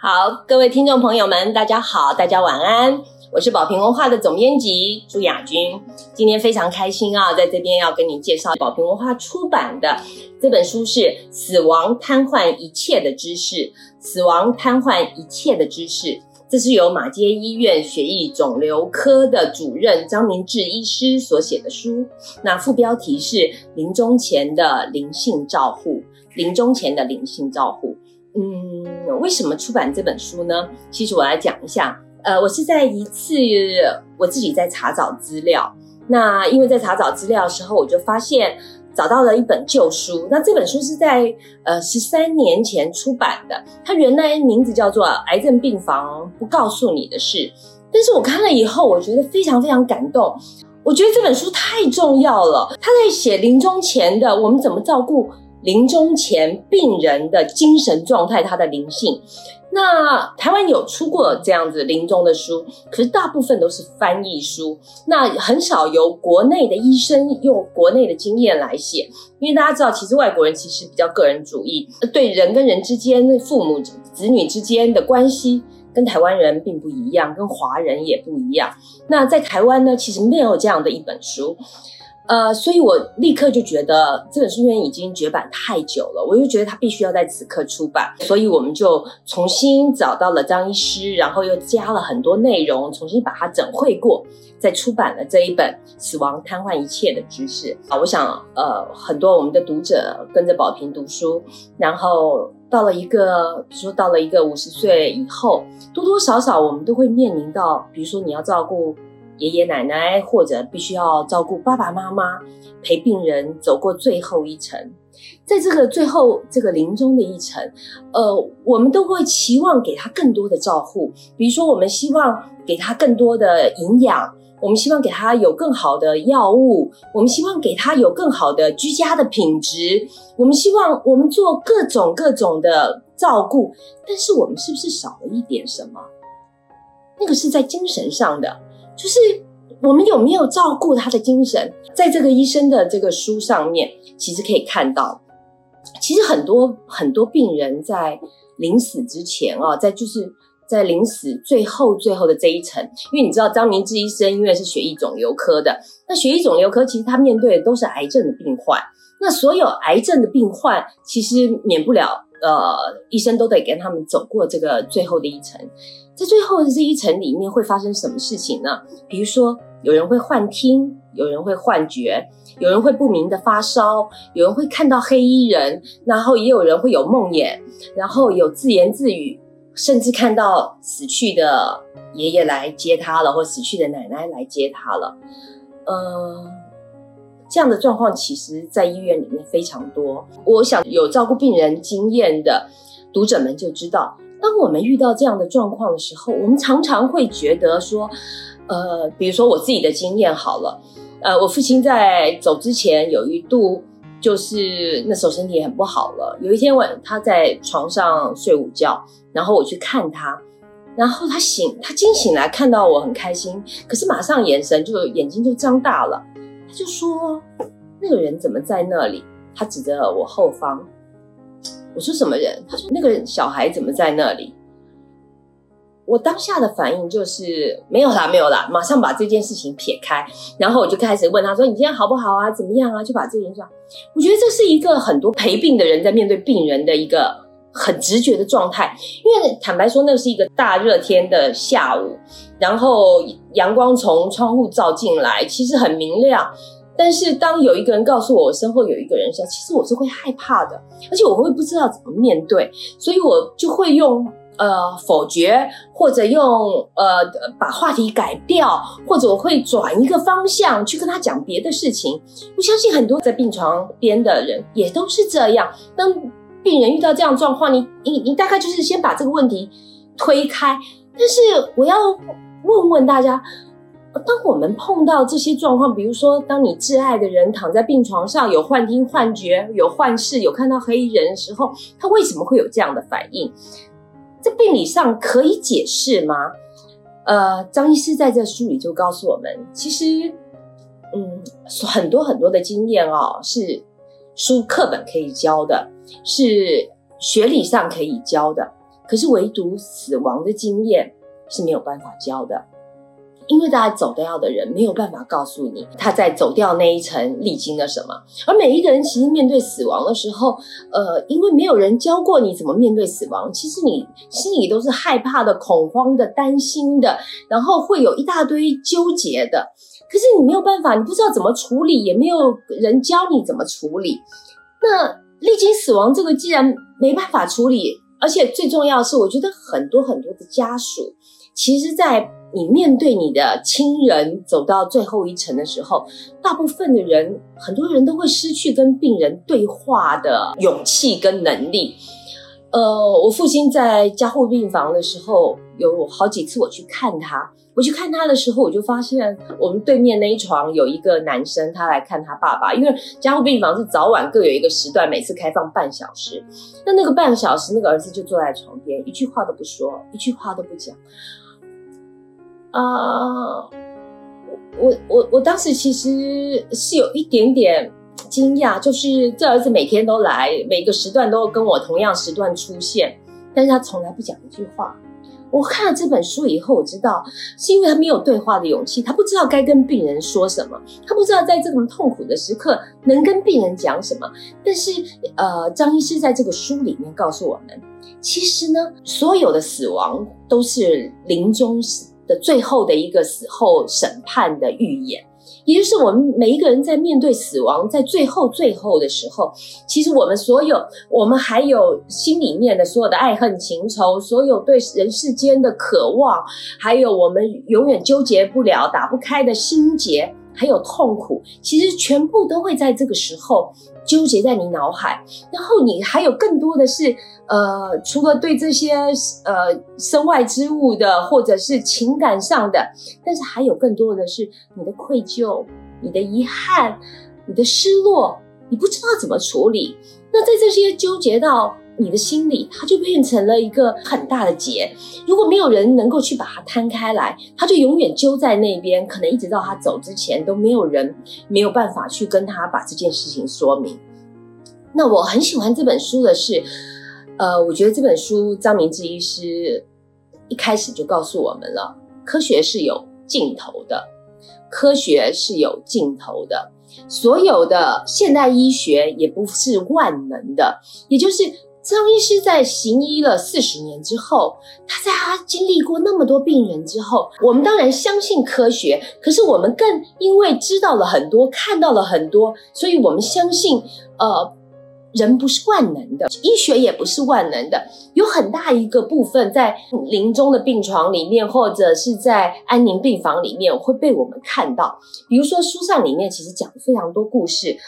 好，各位听众朋友们，大家好，大家晚安。我是宝平文化的总编辑朱雅君，今天非常开心啊，在这边要跟你介绍宝平文化出版的这本书是《死亡瘫痪一切的知识》，死亡瘫痪一切的知识，这是由马街医院血液肿瘤科的主任张明志医师所写的书。那副标题是“临终前的灵性照护”，临终前的灵性照护。嗯，为什么出版这本书呢？其实我来讲一下。呃，我是在一次我自己在查找资料，那因为在查找资料的时候，我就发现找到了一本旧书。那这本书是在呃十三年前出版的，它原来名字叫做《癌症病房不告诉你的事》。但是我看了以后，我觉得非常非常感动。我觉得这本书太重要了，他在写临终前的我们怎么照顾临终前病人的精神状态，他的灵性。那台湾有出过这样子临终的书，可是大部分都是翻译书，那很少由国内的医生用国内的经验来写。因为大家知道，其实外国人其实比较个人主义，对人跟人之间、父母子女之间的关系，跟台湾人并不一样，跟华人也不一样。那在台湾呢，其实没有这样的一本书。呃，所以我立刻就觉得这本书因为已经绝版太久了，我就觉得它必须要在此刻出版，所以我们就重新找到了张医师，然后又加了很多内容，重新把它整绘过，再出版了这一本《死亡瘫痪一切的知识》啊。我想，呃，很多我们的读者跟着宝平读书，然后到了一个，比如说到了一个五十岁以后，多多少少我们都会面临到，比如说你要照顾。爷爷奶奶或者必须要照顾爸爸妈妈，陪病人走过最后一程，在这个最后这个临终的一程，呃，我们都会期望给他更多的照顾，比如说我们希望给他更多的营养，我们希望给他有更好的药物，我们希望给他有更好的居家的品质，我们希望我们做各种各种的照顾，但是我们是不是少了一点什么？那个是在精神上的。就是我们有没有照顾他的精神？在这个医生的这个书上面，其实可以看到，其实很多很多病人在临死之前啊，在就是在临死最后最后的这一层，因为你知道张明志医生因为是血液肿瘤科的，那血液肿瘤科其实他面对的都是癌症的病患，那所有癌症的病患其实免不了呃，医生都得跟他们走过这个最后的一层。在最后的这一层里面会发生什么事情呢？比如说，有人会幻听，有人会幻觉，有人会不明的发烧，有人会看到黑衣人，然后也有人会有梦魇，然后有自言自语，甚至看到死去的爷爷来接他了，或死去的奶奶来接他了。嗯，这样的状况其实，在医院里面非常多。我想有照顾病人经验的读者们就知道。当我们遇到这样的状况的时候，我们常常会觉得说，呃，比如说我自己的经验好了，呃，我父亲在走之前有一度就是那时候身体很不好了。有一天晚，他在床上睡午觉，然后我去看他，然后他醒，他惊醒来看到我很开心，可是马上眼神就眼睛就张大了，他就说：“那个人怎么在那里？”他指着我后方。我说什么人？他说那个小孩怎么在那里？我当下的反应就是没有啦，没有啦，马上把这件事情撇开，然后我就开始问他说：“你今天好不好啊？怎么样啊？”就把这件事，我觉得这是一个很多陪病的人在面对病人的一个很直觉的状态，因为坦白说，那是一个大热天的下午，然后阳光从窗户照进来，其实很明亮。但是当有一个人告诉我我身后有一个人的时候，其实我是会害怕的，而且我会不知道怎么面对，所以我就会用呃否决，或者用呃把话题改掉，或者我会转一个方向去跟他讲别的事情。我相信很多在病床边的人也都是这样。当病人遇到这样状况，你你你大概就是先把这个问题推开。但是我要问问大家。当我们碰到这些状况，比如说，当你挚爱的人躺在病床上，有幻听、幻觉、有幻视、有看到黑衣人的时候，他为什么会有这样的反应？在病理上可以解释吗？呃，张医师在这书里就告诉我们，其实，嗯，很多很多的经验哦，是书课本可以教的，是学理上可以教的。可是唯独死亡的经验是没有办法教的。因为大家走掉的人没有办法告诉你他在走掉那一层历经了什么，而每一个人其实面对死亡的时候，呃，因为没有人教过你怎么面对死亡，其实你心里都是害怕的、恐慌的、担心的，然后会有一大堆纠结的。可是你没有办法，你不知道怎么处理，也没有人教你怎么处理。那历经死亡这个，既然没办法处理，而且最重要的是，我觉得很多很多的家属，其实，在你面对你的亲人走到最后一程的时候，大部分的人，很多人都会失去跟病人对话的勇气跟能力。呃，我父亲在加护病房的时候，有好几次我去看他，我去看他的时候，我就发现我们对面那一床有一个男生，他来看他爸爸，因为加护病房是早晚各有一个时段，每次开放半小时。那那个半个小时，那个儿子就坐在床边，一句话都不说，一句话都不讲。啊，我我我当时其实是有一点点惊讶，就是这儿子每天都来，每个时段都跟我同样时段出现，但是他从来不讲一句话。我看了这本书以后，我知道是因为他没有对话的勇气，他不知道该跟病人说什么，他不知道在这种痛苦的时刻能跟病人讲什么。但是，呃，张医师在这个书里面告诉我们，其实呢，所有的死亡都是临终死。的最后的一个死后审判的预演，也就是我们每一个人在面对死亡，在最后最后的时候，其实我们所有，我们还有心里面的所有的爱恨情仇，所有对人世间的渴望，还有我们永远纠结不了、打不开的心结，还有痛苦，其实全部都会在这个时候。纠结在你脑海，然后你还有更多的是，呃，除了对这些呃身外之物的，或者是情感上的，但是还有更多的是你的愧疚、你的遗憾、你的失落，你不知道怎么处理。那在这些纠结到。你的心里，它就变成了一个很大的结。如果没有人能够去把它摊开来，它就永远揪在那边，可能一直到他走之前都没有人没有办法去跟他把这件事情说明。那我很喜欢这本书的是，呃，我觉得这本书张明志医师一开始就告诉我们了，科学是有尽头的，科学是有尽头的，所有的现代医学也不是万能的，也就是。张医师在行医了四十年之后，他在他经历过那么多病人之后，我们当然相信科学，可是我们更因为知道了很多，看到了很多，所以我们相信，呃，人不是万能的，医学也不是万能的，有很大一个部分在临终的病床里面，或者是在安宁病房里面会被我们看到。比如说书上里面其实讲了非常多故事，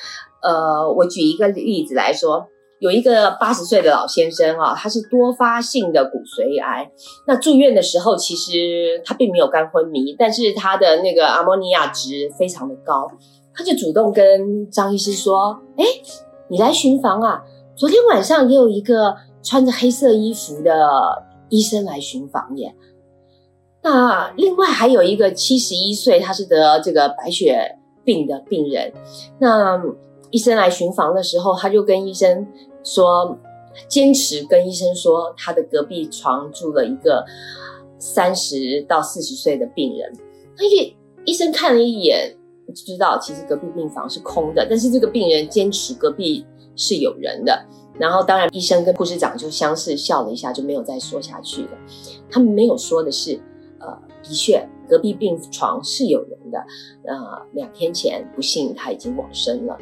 呃，我举一个例子来说。有一个八十岁的老先生啊，他是多发性的骨髓癌。那住院的时候，其实他并没有肝昏迷，但是他的那个阿莫尼亚值非常的高。他就主动跟张医师说：“哎，你来巡房啊？昨天晚上也有一个穿着黑色衣服的医生来巡房耶。那另外还有一个七十一岁，他是得这个白血病的病人。那医生来巡房的时候，他就跟医生。”说坚持跟医生说，他的隔壁床住了一个三十到四十岁的病人。那医医生看了一眼，知道其实隔壁病房是空的，但是这个病人坚持隔壁是有人的。然后当然医生跟护士长就相视笑了一下，就没有再说下去了。他们没有说的是，呃，的确隔壁病床是有人的。呃，两天前不幸他已经往生了。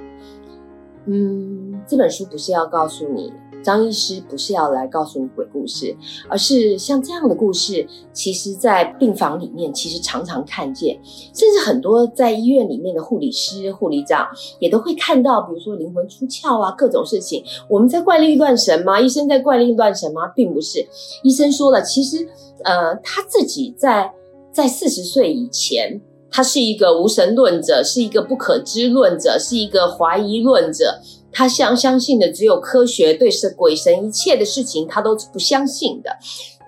嗯，这本书不是要告诉你，张医师不是要来告诉你鬼故事，而是像这样的故事，其实，在病房里面，其实常常看见，甚至很多在医院里面的护理师、护理长也都会看到，比如说灵魂出窍啊，各种事情。我们在怪力乱神吗？医生在怪力乱神吗？并不是，医生说了，其实，呃，他自己在在四十岁以前。他是一个无神论者，是一个不可知论者，是一个怀疑论者。他相相信的只有科学，对神鬼神一切的事情他都不相信的。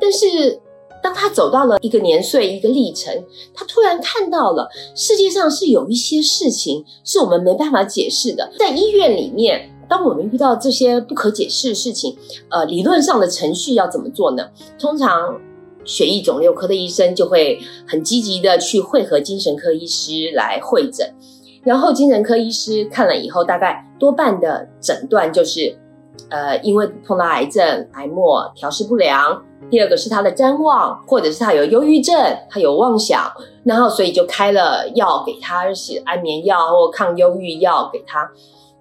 但是当他走到了一个年岁，一个历程，他突然看到了世界上是有一些事情是我们没办法解释的。在医院里面，当我们遇到这些不可解释的事情，呃，理论上的程序要怎么做呢？通常血液肿瘤科的医生就会很积极的去会合精神科医师来会诊，然后精神科医师看了以后，大概多半的诊断就是，呃，因为碰到癌症、癌末调试不良。第二个是他的谵妄，或者是他有忧郁症，他有妄想，然后所以就开了药给他，是安眠药或抗忧郁药给他。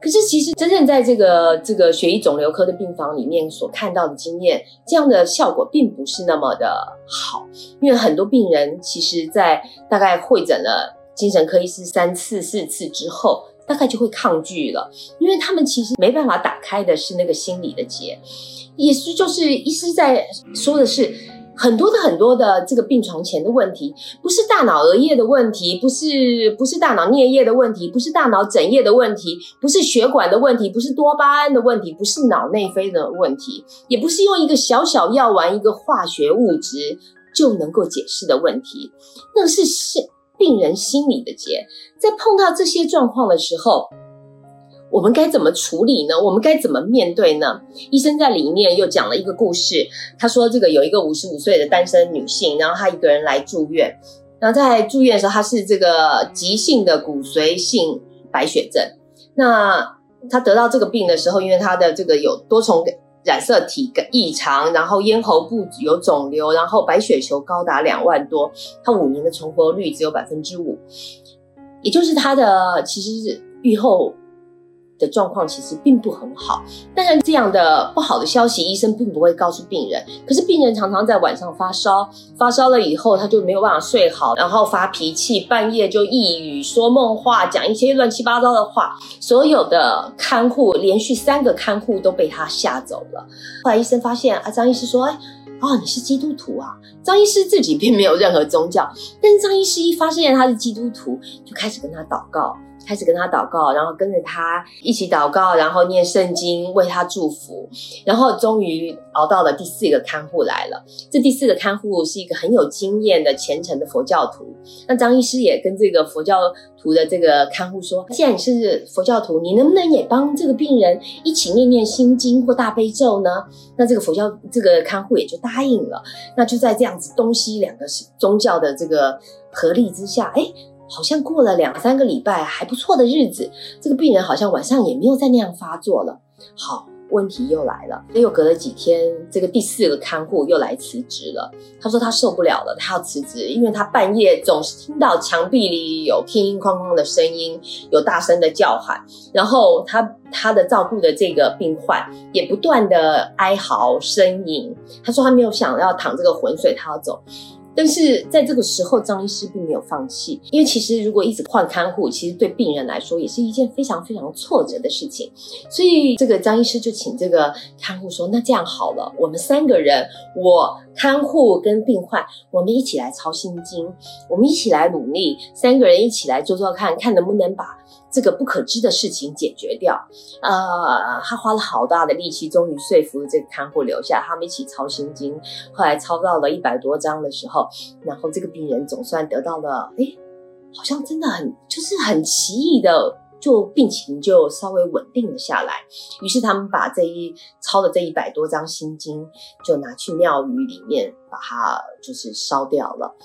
可是其实真正在这个这个血液肿瘤科的病房里面所看到的经验，这样的效果并不是那么的好，因为很多病人其实，在大概会诊了精神科医师三次四次之后，大概就会抗拒了，因为他们其实没办法打开的是那个心理的结。也是，就是医师在说的是很多的很多的这个病床前的问题，不是大脑额叶的问题，不是不是大脑颞叶的问题，不是大脑枕叶的问题，不是血管的问题，不是多巴胺的问题，不是脑内啡的问题，也不是用一个小小药丸、一个化学物质就能够解释的问题，那是是病人心理的结。在碰到这些状况的时候。我们该怎么处理呢？我们该怎么面对呢？医生在里面又讲了一个故事。他说，这个有一个五十五岁的单身女性，然后她一个人来住院。然后在住院的时候，她是这个急性的骨髓性白血症。那她得到这个病的时候，因为她的这个有多重染色体异常，然后咽喉部有肿瘤，然后白血球高达两万多，她五年的存活率只有百分之五，也就是她的其实是愈后。的状况其实并不很好，当然这样的不好的消息，医生并不会告诉病人。可是病人常常在晚上发烧，发烧了以后他就没有办法睡好，然后发脾气，半夜就抑郁，说梦话，讲一些乱七八糟的话。所有的看护连续三个看护都被他吓走了。后来医生发现啊，张医师说：“哎，哦，你是基督徒啊？”张医师自己并没有任何宗教，但是张医师一发现他是基督徒，就开始跟他祷告。开始跟他祷告，然后跟着他一起祷告，然后念圣经，为他祝福，然后终于熬到了第四个看护来了。这第四个看护是一个很有经验的虔诚的佛教徒。那张医师也跟这个佛教徒的这个看护说：“既然你是佛教徒，你能不能也帮这个病人一起念念心经或大悲咒呢？”那这个佛教这个看护也就答应了。那就在这样子东西两个宗教的这个合力之下，哎。好像过了两三个礼拜还不错的日子，这个病人好像晚上也没有再那样发作了。好，问题又来了，又隔了几天，这个第四个看护又来辞职了。他说他受不了了，他要辞职，因为他半夜总是听到墙壁里有乒乒哐哐的声音，有大声的叫喊，然后他他的照顾的这个病患也不断的哀嚎呻吟。他说他没有想要淌这个浑水，他要走。但是在这个时候，张医师并没有放弃，因为其实如果一直换看护，其实对病人来说也是一件非常非常挫折的事情。所以这个张医师就请这个看护说：“那这样好了，我们三个人，我看护跟病患，我们一起来操心经，我们一起来努力，三个人一起来做做看看能不能把。”这个不可知的事情解决掉，呃，他花了好大的力气，终于说服了这个看护留下，他们一起抄心经。后来抄到了一百多章的时候，然后这个病人总算得到了，哎，好像真的很就是很奇异的，就病情就稍微稳定了下来。于是他们把这一抄的这一百多张心经，就拿去庙宇里面把它就是烧掉了。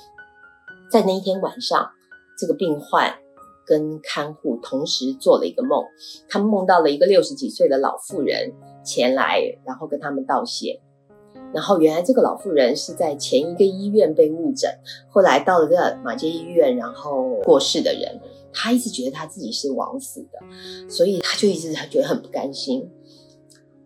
在那一天晚上，这个病患。跟看护同时做了一个梦，他们梦到了一个六十几岁的老妇人前来，然后跟他们道谢。然后原来这个老妇人是在前一个医院被误诊，后来到了这个马街医院，然后过世的人。他一直觉得他自己是枉死的，所以他就一直觉得很不甘心。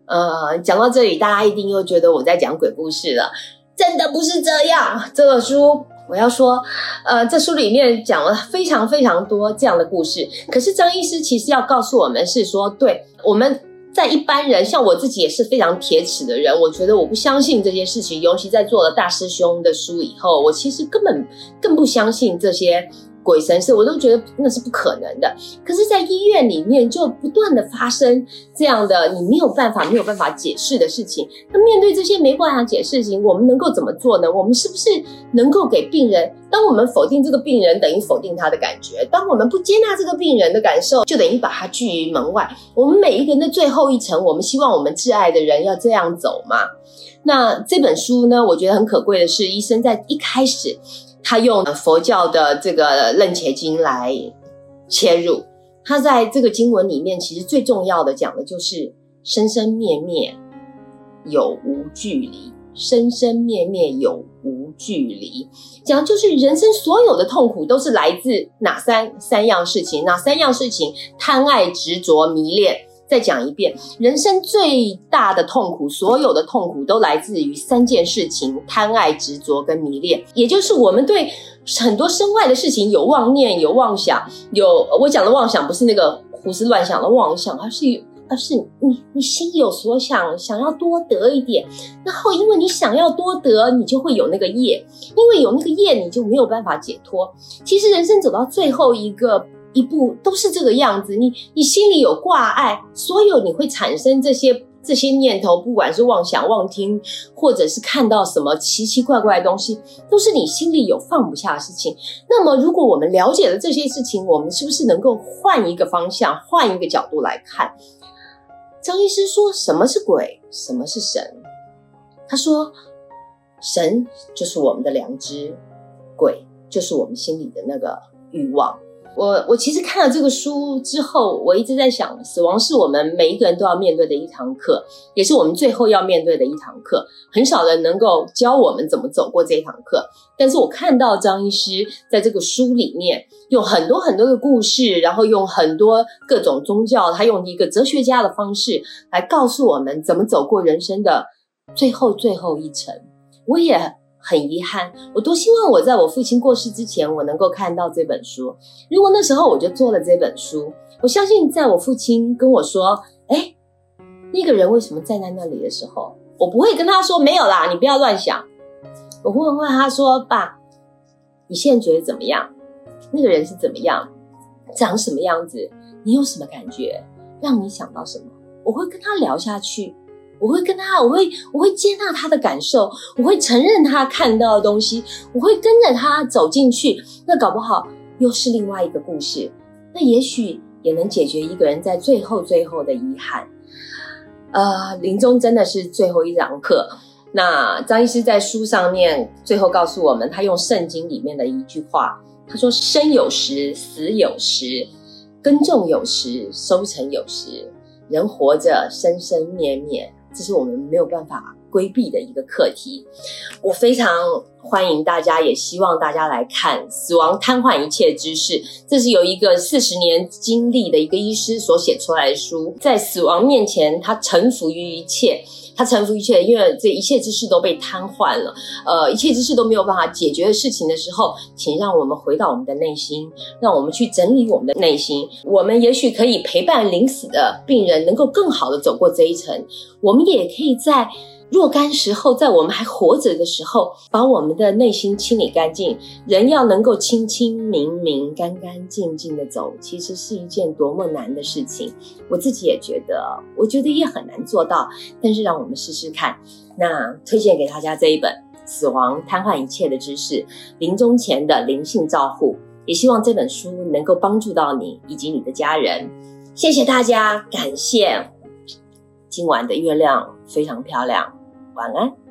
呃，讲到这里，大家一定又觉得我在讲鬼故事了，真的不是这样。这个书。我要说，呃，这书里面讲了非常非常多这样的故事。可是张医师其实要告诉我们是说，对我们在一般人，像我自己也是非常铁齿的人，我觉得我不相信这些事情。尤其在做了大师兄的书以后，我其实根本更不相信这些鬼神事，我都觉得那是不可能的。可是，在医院里面就不断的发生这样的你没有办法、没有办法解释的事情。那面对这些没办法解释的事情，我们能够怎么做呢？我们是不是能够给病人？当我们否定这个病人，等于否定他的感觉；当我们不接纳这个病人的感受，就等于把他拒于门外。我们每一个人的最后一程，我们希望我们挚爱的人要这样走吗？那这本书呢？我觉得很可贵的是，医生在一开始。他用佛教的这个楞伽经来切入，他在这个经文里面，其实最重要的讲的就是生生灭灭有无距离，生生灭灭有无距离，讲就是人生所有的痛苦都是来自哪三三样事情？哪三样事情？贪爱、执着、迷恋。再讲一遍，人生最大的痛苦，所有的痛苦都来自于三件事情：贪爱、执着跟迷恋。也就是我们对很多身外的事情有妄念、有妄想。有我讲的妄想，不是那个胡思乱想的妄想，而是而是你你心有所想，想要多得一点。然后因为你想要多得，你就会有那个业，因为有那个业，你就没有办法解脱。其实人生走到最后一个。一步都是这个样子，你你心里有挂碍，所有你会产生这些这些念头，不管是妄想、妄听，或者是看到什么奇奇怪怪的东西，都是你心里有放不下的事情。那么，如果我们了解了这些事情，我们是不是能够换一个方向，换一个角度来看？张医师说：“什么是鬼？什么是神？”他说：“神就是我们的良知，鬼就是我们心里的那个欲望。”我我其实看了这个书之后，我一直在想，死亡是我们每一个人都要面对的一堂课，也是我们最后要面对的一堂课。很少人能够教我们怎么走过这一堂课。但是我看到张医师在这个书里面用很多很多的故事，然后用很多各种宗教，他用一个哲学家的方式来告诉我们怎么走过人生的最后最后一程。我也。很遗憾，我多希望我在我父亲过世之前，我能够看到这本书。如果那时候我就做了这本书，我相信在我父亲跟我说：“哎，那个人为什么站在那里的时候，我不会跟他说没有啦，你不要乱想。”我会问他说：“爸，你现在觉得怎么样？那个人是怎么样，长什么样子？你有什么感觉？让你想到什么？”我会跟他聊下去。我会跟他，我会我会接纳他的感受，我会承认他看到的东西，我会跟着他走进去。那搞不好又是另外一个故事，那也许也能解决一个人在最后最后的遗憾。呃，临终真的是最后一堂课。那张医师在书上面最后告诉我们，他用圣经里面的一句话，他说：“生有时，死有时；耕种有时，收成有时。人活着，生生灭灭。”这是我们没有办法规避的一个课题。我非常欢迎大家，也希望大家来看《死亡瘫痪一切知识》。这是由一个四十年经历的一个医师所写出来的书，在死亡面前，他臣服于一切。他臣服一切，因为这一切之事都被瘫痪了，呃，一切之事都没有办法解决的事情的时候，请让我们回到我们的内心，让我们去整理我们的内心。我们也许可以陪伴临死的病人，能够更好的走过这一程。我们也可以在。若干时候，在我们还活着的时候，把我们的内心清理干净。人要能够清清明明、干干净净的走，其实是一件多么难的事情。我自己也觉得，我觉得也很难做到。但是，让我们试试看。那推荐给大家这一本《死亡瘫痪一切的知识》，临终前的灵性照护。也希望这本书能够帮助到你以及你的家人。谢谢大家，感谢。今晚的月亮非常漂亮。 ပါနော်။